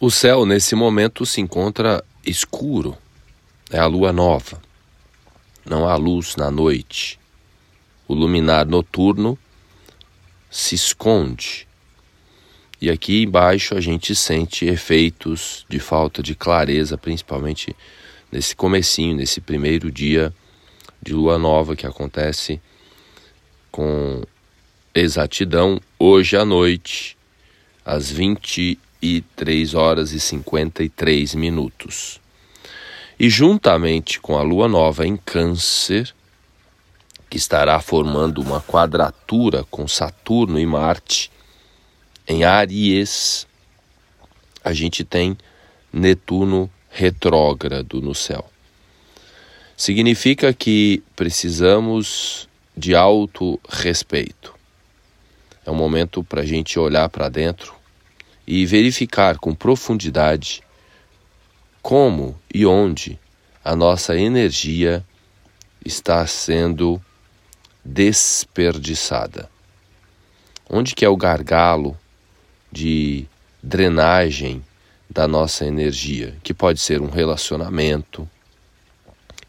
O céu, nesse momento, se encontra escuro. É a lua nova. Não há luz na noite. O luminar noturno se esconde. E aqui embaixo a gente sente efeitos de falta de clareza, principalmente nesse comecinho, nesse primeiro dia de lua nova que acontece com exatidão hoje à noite, às 20 e 3 horas e 53 minutos. E juntamente com a lua nova em Câncer, que estará formando uma quadratura com Saturno e Marte em Aries, a gente tem Netuno retrógrado no céu. Significa que precisamos de alto respeito. É um momento para a gente olhar para dentro e verificar com profundidade como e onde a nossa energia está sendo desperdiçada. Onde que é o gargalo de drenagem da nossa energia, que pode ser um relacionamento,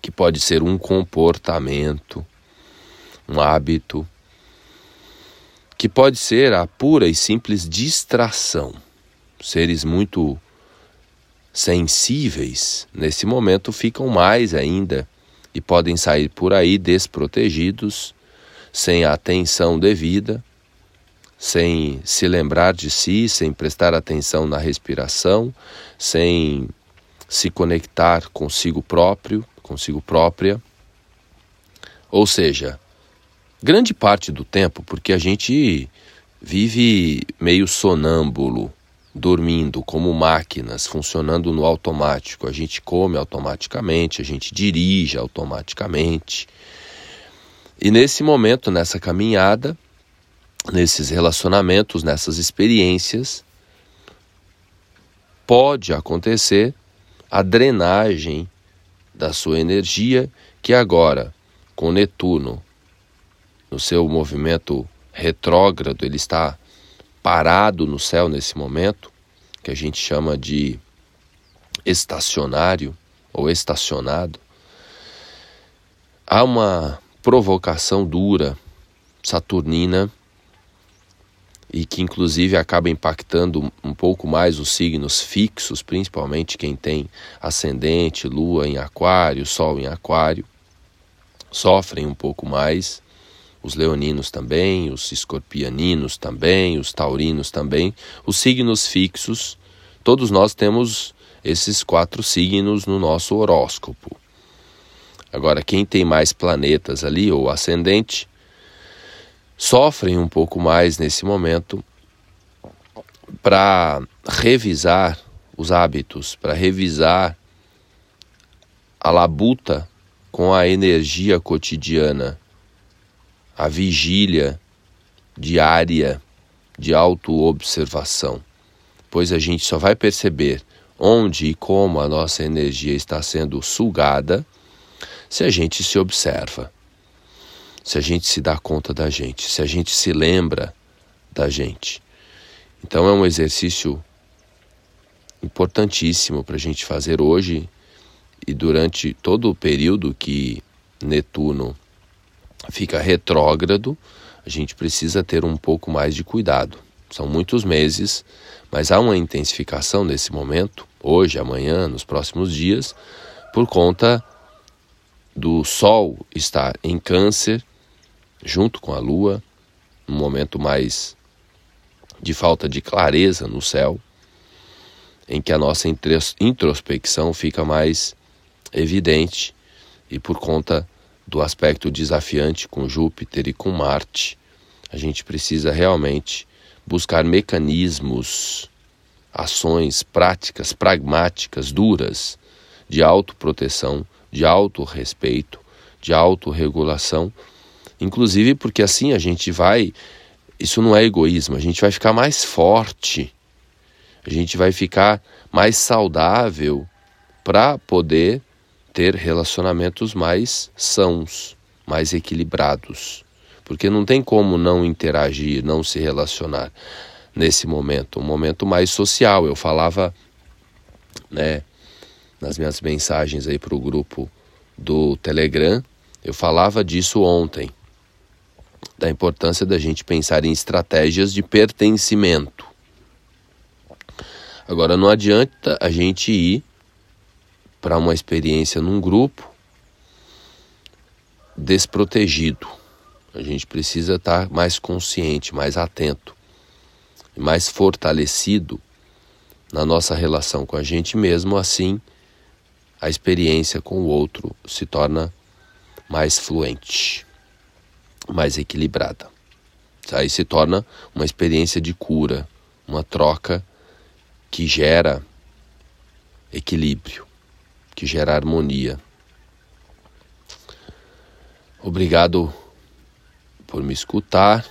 que pode ser um comportamento, um hábito, que pode ser a pura e simples distração seres muito sensíveis, nesse momento ficam mais ainda e podem sair por aí desprotegidos, sem a atenção devida, sem se lembrar de si, sem prestar atenção na respiração, sem se conectar consigo próprio, consigo própria. Ou seja, grande parte do tempo, porque a gente vive meio sonâmbulo, dormindo como máquinas, funcionando no automático. A gente come automaticamente, a gente dirige automaticamente. E nesse momento, nessa caminhada, nesses relacionamentos, nessas experiências, pode acontecer a drenagem da sua energia, que agora, com Netuno no seu movimento retrógrado, ele está parado no céu nesse momento, que a gente chama de estacionário ou estacionado, há uma provocação dura saturnina e que inclusive acaba impactando um pouco mais os signos fixos, principalmente quem tem ascendente, lua em aquário, sol em aquário, sofrem um pouco mais os leoninos também, os escorpianinos também, os taurinos também, os signos fixos, todos nós temos esses quatro signos no nosso horóscopo. Agora, quem tem mais planetas ali, ou ascendente, sofrem um pouco mais nesse momento para revisar os hábitos, para revisar a labuta com a energia cotidiana a vigília diária de autoobservação, pois a gente só vai perceber onde e como a nossa energia está sendo sugada se a gente se observa, se a gente se dá conta da gente, se a gente se lembra da gente. Então é um exercício importantíssimo para a gente fazer hoje e durante todo o período que Netuno fica retrógrado, a gente precisa ter um pouco mais de cuidado. São muitos meses, mas há uma intensificação nesse momento, hoje, amanhã, nos próximos dias, por conta do Sol estar em Câncer, junto com a Lua, um momento mais de falta de clareza no céu, em que a nossa introspecção fica mais evidente e por conta do aspecto desafiante com Júpiter e com Marte, a gente precisa realmente buscar mecanismos, ações práticas, pragmáticas, duras, de autoproteção, de autorrespeito, de autorregulação, inclusive porque assim a gente vai, isso não é egoísmo, a gente vai ficar mais forte, a gente vai ficar mais saudável para poder ter relacionamentos mais sãos, mais equilibrados. Porque não tem como não interagir, não se relacionar nesse momento, um momento mais social. Eu falava né, nas minhas mensagens aí para o grupo do Telegram, eu falava disso ontem, da importância da gente pensar em estratégias de pertencimento. Agora não adianta a gente ir para uma experiência num grupo desprotegido. A gente precisa estar mais consciente, mais atento, mais fortalecido na nossa relação com a gente mesmo, assim a experiência com o outro se torna mais fluente, mais equilibrada. Aí se torna uma experiência de cura, uma troca que gera equilíbrio, que gera harmonia. Obrigado por me escutar.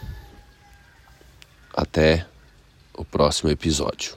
Até o próximo episódio.